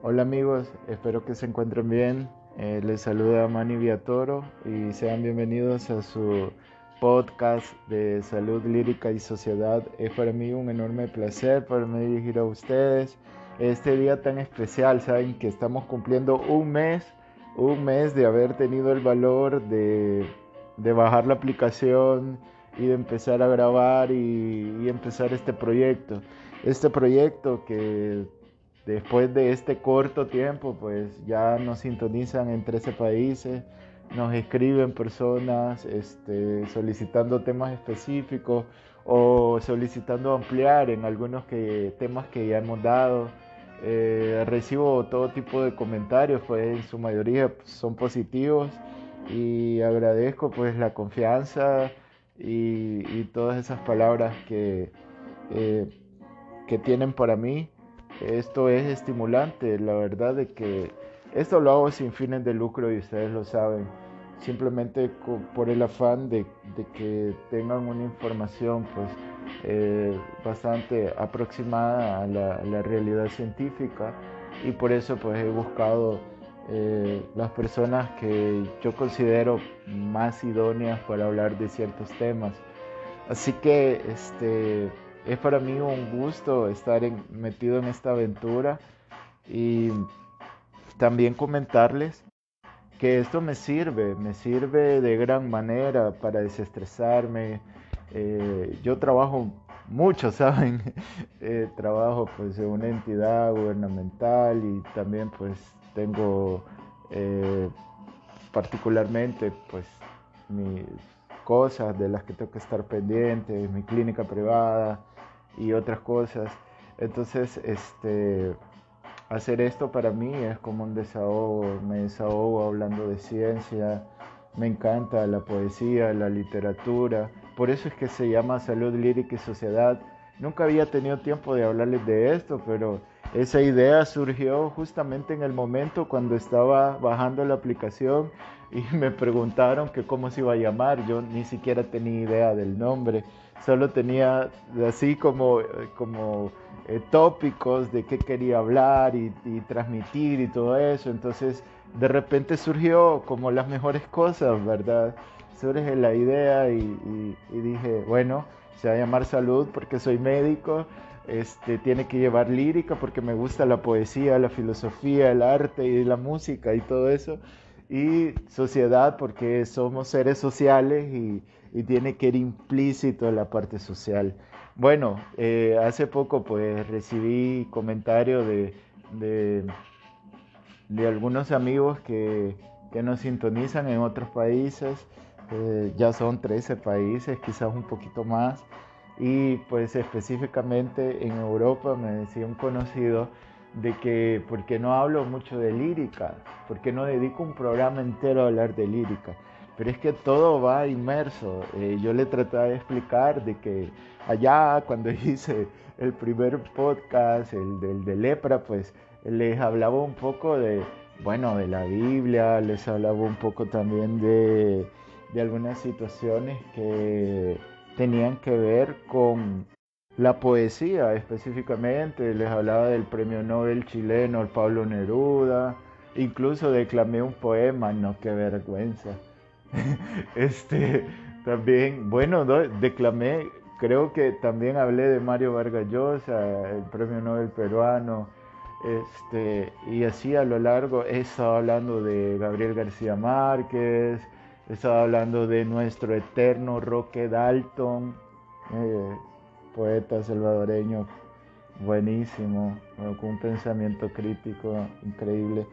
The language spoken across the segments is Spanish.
Hola amigos, espero que se encuentren bien. Eh, les saluda Manny Viatoro y sean bienvenidos a su podcast de salud lírica y sociedad. Es para mí un enorme placer poderme dirigir a ustedes este día tan especial. Saben que estamos cumpliendo un mes, un mes de haber tenido el valor de, de bajar la aplicación y de empezar a grabar y, y empezar este proyecto. Este proyecto que Después de este corto tiempo, pues ya nos sintonizan en 13 países, nos escriben personas este, solicitando temas específicos o solicitando ampliar en algunos que, temas que ya hemos dado. Eh, recibo todo tipo de comentarios, pues en su mayoría son positivos y agradezco pues la confianza y, todas esas palabras que, eh, que tienen para mí. Esto es estimulante, la verdad de que esto lo hago sin fines de lucro y ustedes lo saben, simplemente por el afán de, que tengan una información pues eh, bastante aproximada a la, realidad científica y por eso pues he buscado eh, las personas que yo considero más idóneas para hablar de ciertos temas. Así que este es para mí un gusto estar metido en esta aventura y también comentarles que esto me sirve, me sirve de gran manera para desestresarme. Eh, yo trabajo mucho, ¿saben? Eh, trabajo pues en una entidad gubernamental y también pues tengo eh, particularmente pues mis cosas de las que tengo que estar pendiente, mi clínica privada, y otras cosas. Entonces, este, hacer esto para mí es como un desahogo, me desahogo hablando de ciencia, me encanta la poesía, la literatura, por eso es que se llama Salud Lírica y Sociedad. Nunca había tenido tiempo de hablarles de esto, pero esa idea surgió justamente en el momento cuando estaba bajando la aplicación y me preguntaron que cómo se iba a llamar. Yo ni siquiera tenía idea del nombre, solo tenía así como, como eh, tópicos de qué quería hablar y, transmitir y todo eso. Entonces de repente surgió como las mejores cosas, ¿verdad? Surge la idea y, y dije, bueno, se va a llamar salud porque soy médico. Este, tiene que llevar lírica porque me gusta la poesía, la filosofía, el arte y la música y todo eso y sociedad porque somos seres sociales y, tiene que ir implícito la parte social. Bueno, eh, hace poco pues recibí comentarios de, de, algunos amigos que, nos sintonizan en otros países, eh, ya son 13 países, quizás un poquito más, y pues específicamente en Europa me decía un conocido de que, ¿por qué no hablo mucho de lírica? ¿Por qué no dedico un programa entero a hablar de lírica? Pero es que todo va inmerso. Eh, yo le trataba de explicar de que allá cuando hice el primer podcast, el del de lepra, pues les hablaba un poco de, bueno, de la Biblia, les hablaba un poco también de, de algunas situaciones que tenían que ver con la poesía específicamente, les hablaba del premio Nobel chileno, el Pablo Neruda, incluso declamé un poema, no, qué vergüenza. este, también, bueno, declamé, creo que también hablé de Mario Vargas Llosa, el premio Nobel peruano, este, y así a lo largo he estado hablando de Gabriel García Márquez, he estado hablando de nuestro eterno Roque Dalton, eh, poeta salvadoreño buenísimo, con un pensamiento crítico increíble.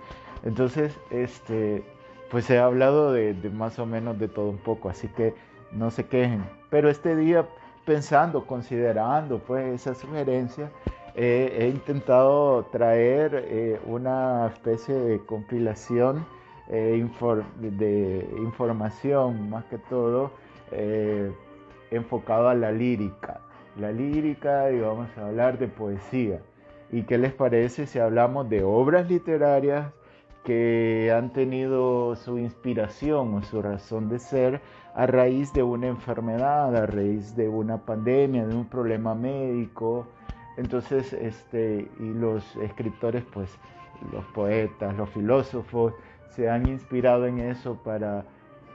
Entonces, este, pues he hablado de, más o menos de todo un poco, así que no se quejen. Pero este día, pensando, considerando pues esa sugerencia, he intentado traer eh, una especie de compilación eh, de información, más que todo, eh, enfocado a la lírica la lírica y vamos a hablar de poesía. ¿Y qué les parece si hablamos de obras literarias que han tenido su inspiración o su razón de ser a raíz de una enfermedad, a raíz de una pandemia, de un problema médico? Entonces, este, y los escritores pues los poetas, los filósofos se han inspirado en eso para,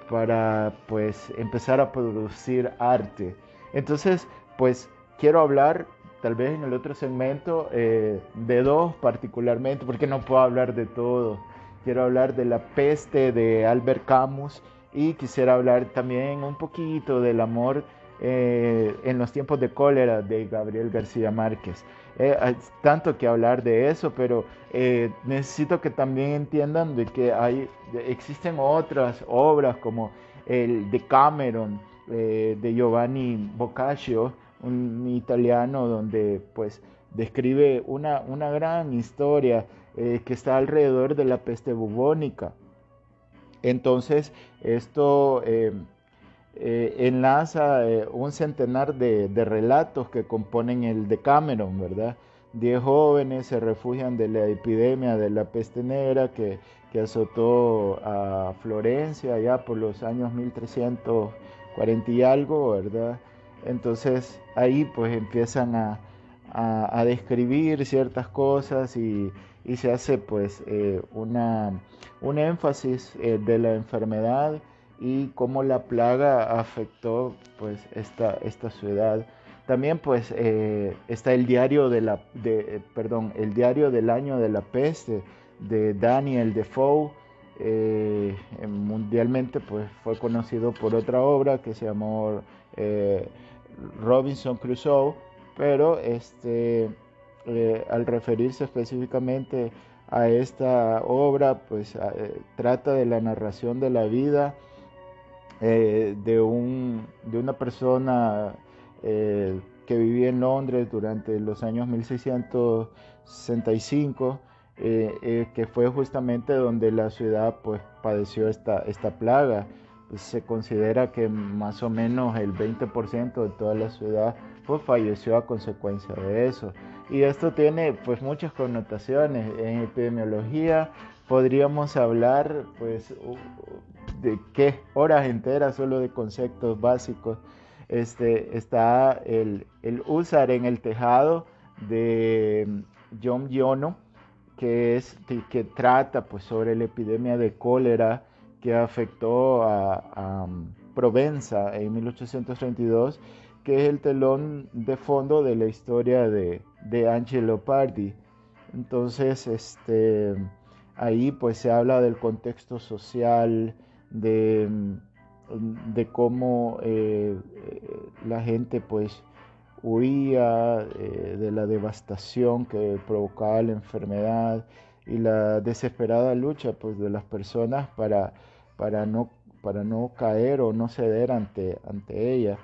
para pues empezar a producir arte. Entonces, pues quiero hablar tal vez en el otro segmento eh, de dos particularmente, porque no puedo hablar de todo. Quiero hablar de la peste de Albert Camus y quisiera hablar también un poquito del amor eh, en los tiempos de cólera de Gabriel García Márquez. Eh, tanto que hablar de eso, pero eh, necesito que también entiendan de que hay, existen otras obras como el de Cameron, de Giovanni Boccaccio, un italiano donde pues describe una, una gran historia que está alrededor de la peste bubónica. Entonces, esto eh, enlaza eh, un centenar de, relatos que componen el Decameron, ¿verdad? Diez jóvenes se refugian de la epidemia de la peste negra que, azotó a Florencia ya por los años 1340 y algo, ¿verdad? Entonces ahí pues empiezan a, describir ciertas cosas y, se hace pues eh, una, un énfasis de la enfermedad y cómo la plaga afectó pues esta, esta ciudad. También pues eh, está el diario de la de, perdón, el diario del año de la peste de Daniel Defoe. Eh, mundialmente pues fue conocido por otra obra que se llamó eh, Robinson Crusoe, pero este al referirse específicamente a esta obra pues trata de la narración de la vida eh, de, un, de una persona eh, que vivía en Londres durante los años 1665, eh, que fue justamente donde la ciudad pues, padeció esta, esta plaga. se considera que más o menos el 20% de toda la ciudad pues, falleció a consecuencia de eso. Y esto tiene pues muchas connotaciones. En epidemiología podríamos hablar pues de qué horas enteras solo de conceptos básicos. Este, está el, el usar en el tejado de John Giono, que, es, que, trata pues, sobre la epidemia de cólera que afectó a, Provenza en 1832, que es el telón de fondo de la historia de, de Angelo Pardi. Entonces, este, ahí pues se habla del contexto social, de, de cómo eh, eh, la gente pues huía eh, de la devastación que provocaba la enfermedad y la desesperada lucha pues de las personas para, para, no, para no caer o no ceder ante, ante ella.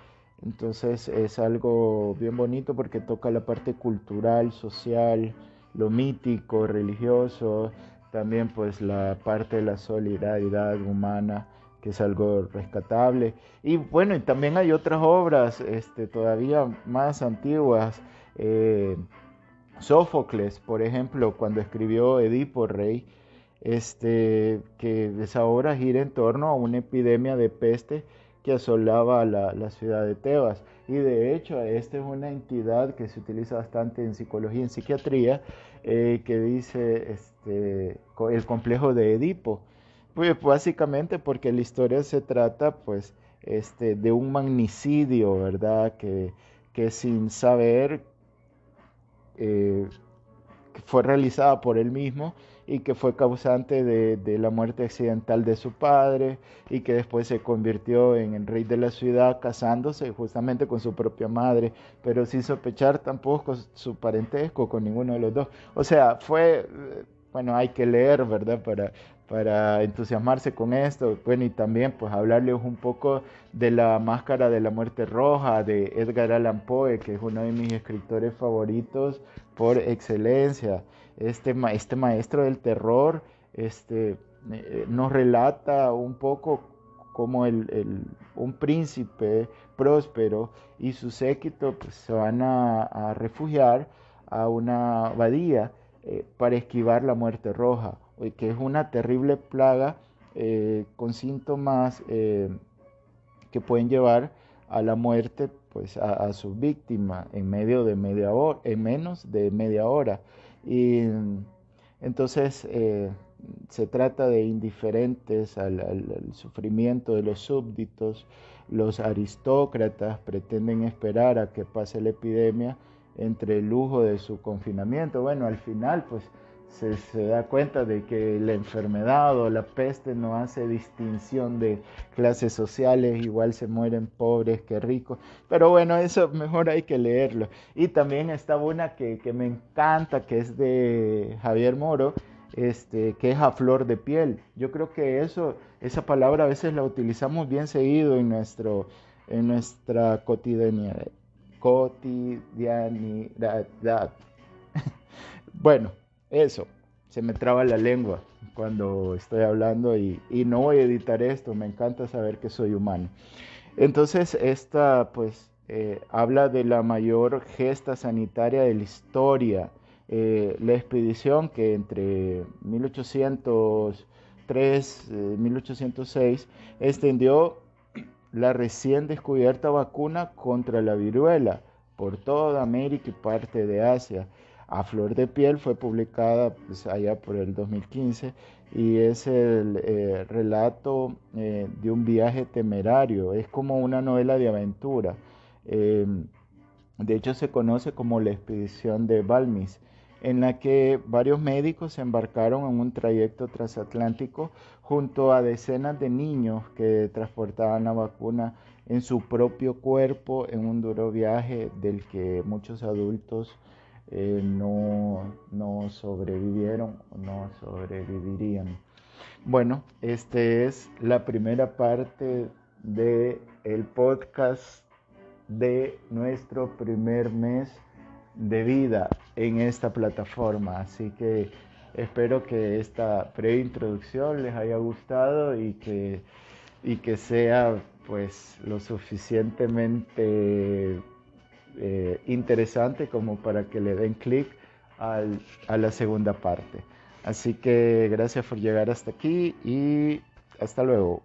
Entonces es algo bien bonito porque toca la parte cultural, social, lo mítico, religioso, también pues la parte de la solidaridad humana que es algo rescatable y bueno y también hay otras obras este, todavía más antiguas eh, Sófocles por ejemplo cuando escribió Edipo Rey este, que esa obra gira en torno a una epidemia de peste que asolaba la, ciudad de Tebas. Y de hecho, esta es una entidad que se utiliza bastante en psicología y en psiquiatría, eh, que dice este, el complejo de Edipo. Pues básicamente porque la historia se trata pues este, de un magnicidio, ¿verdad? Que, que sin saber eh, fue realizada por él mismo y que fue causante de, la muerte accidental de su padre y que después se convirtió en el rey de la ciudad casándose justamente con su propia madre, pero sin sospechar tampoco su parentesco con ninguno de los dos. O sea, fue, bueno, hay que leer, ¿verdad? Para, para entusiasmarse con esto. Bueno, y también pues hablarles un poco de la máscara de la muerte roja de Edgar Allan Poe, que es uno de mis escritores favoritos por excelencia este, este maestro del terror este, eh, nos relata un poco como el, un príncipe próspero y su séquito pues, se van a, refugiar a una abadía eh, para esquivar la muerte roja, que es una terrible plaga eh, con síntomas que pueden llevar a la muerte pues a, su víctima en medio de media hora, en menos de media hora. Y Entonces, eh, se trata de indiferentes al, sufrimiento de los súbditos. Los aristócratas pretenden esperar a que pase la epidemia entre el lujo de su confinamiento. Bueno, al final, pues se, da cuenta de que la enfermedad o la peste no hace distinción de clases sociales, igual se mueren pobres que ricos, pero bueno, eso mejor hay que leerlo. Y también está una que, que me encanta, que es de Javier Moro, este, que es a flor de piel. Yo creo que eso, esa palabra a veces la utilizamos bien seguido en, nuestro, en nuestra cotidianidad. Cotidianidad. bueno, eso, se me traba la lengua cuando estoy hablando y, no voy a editar esto, me encanta saber que soy humano. Entonces, esta pues eh, habla de la mayor gesta sanitaria de la historia. Eh, la expedición que entre 1803 y 1806 extendió la recién descubierta vacuna contra la viruela por toda América y parte de Asia a Flor de Piel fue publicada pues, allá por el 2015 y es el eh, relato eh, de un viaje temerario, es como una novela de aventura. Em, de hecho se conoce como la expedición de Balmis, en la que varios médicos se embarcaron en un trayecto transatlántico junto a decenas de niños que transportaban la vacuna en su propio cuerpo en un duro viaje del que muchos adultos eh, no, no sobrevivieron o no sobrevivirían. Bueno, este es la primera parte de el podcast de nuestro primer mes de vida en esta plataforma. Así que espero que esta preintroducción les haya gustado y que, y que sea pues lo suficientemente eh, interesante como para que le den clic a la segunda parte. Así que gracias por llegar hasta aquí y hasta luego.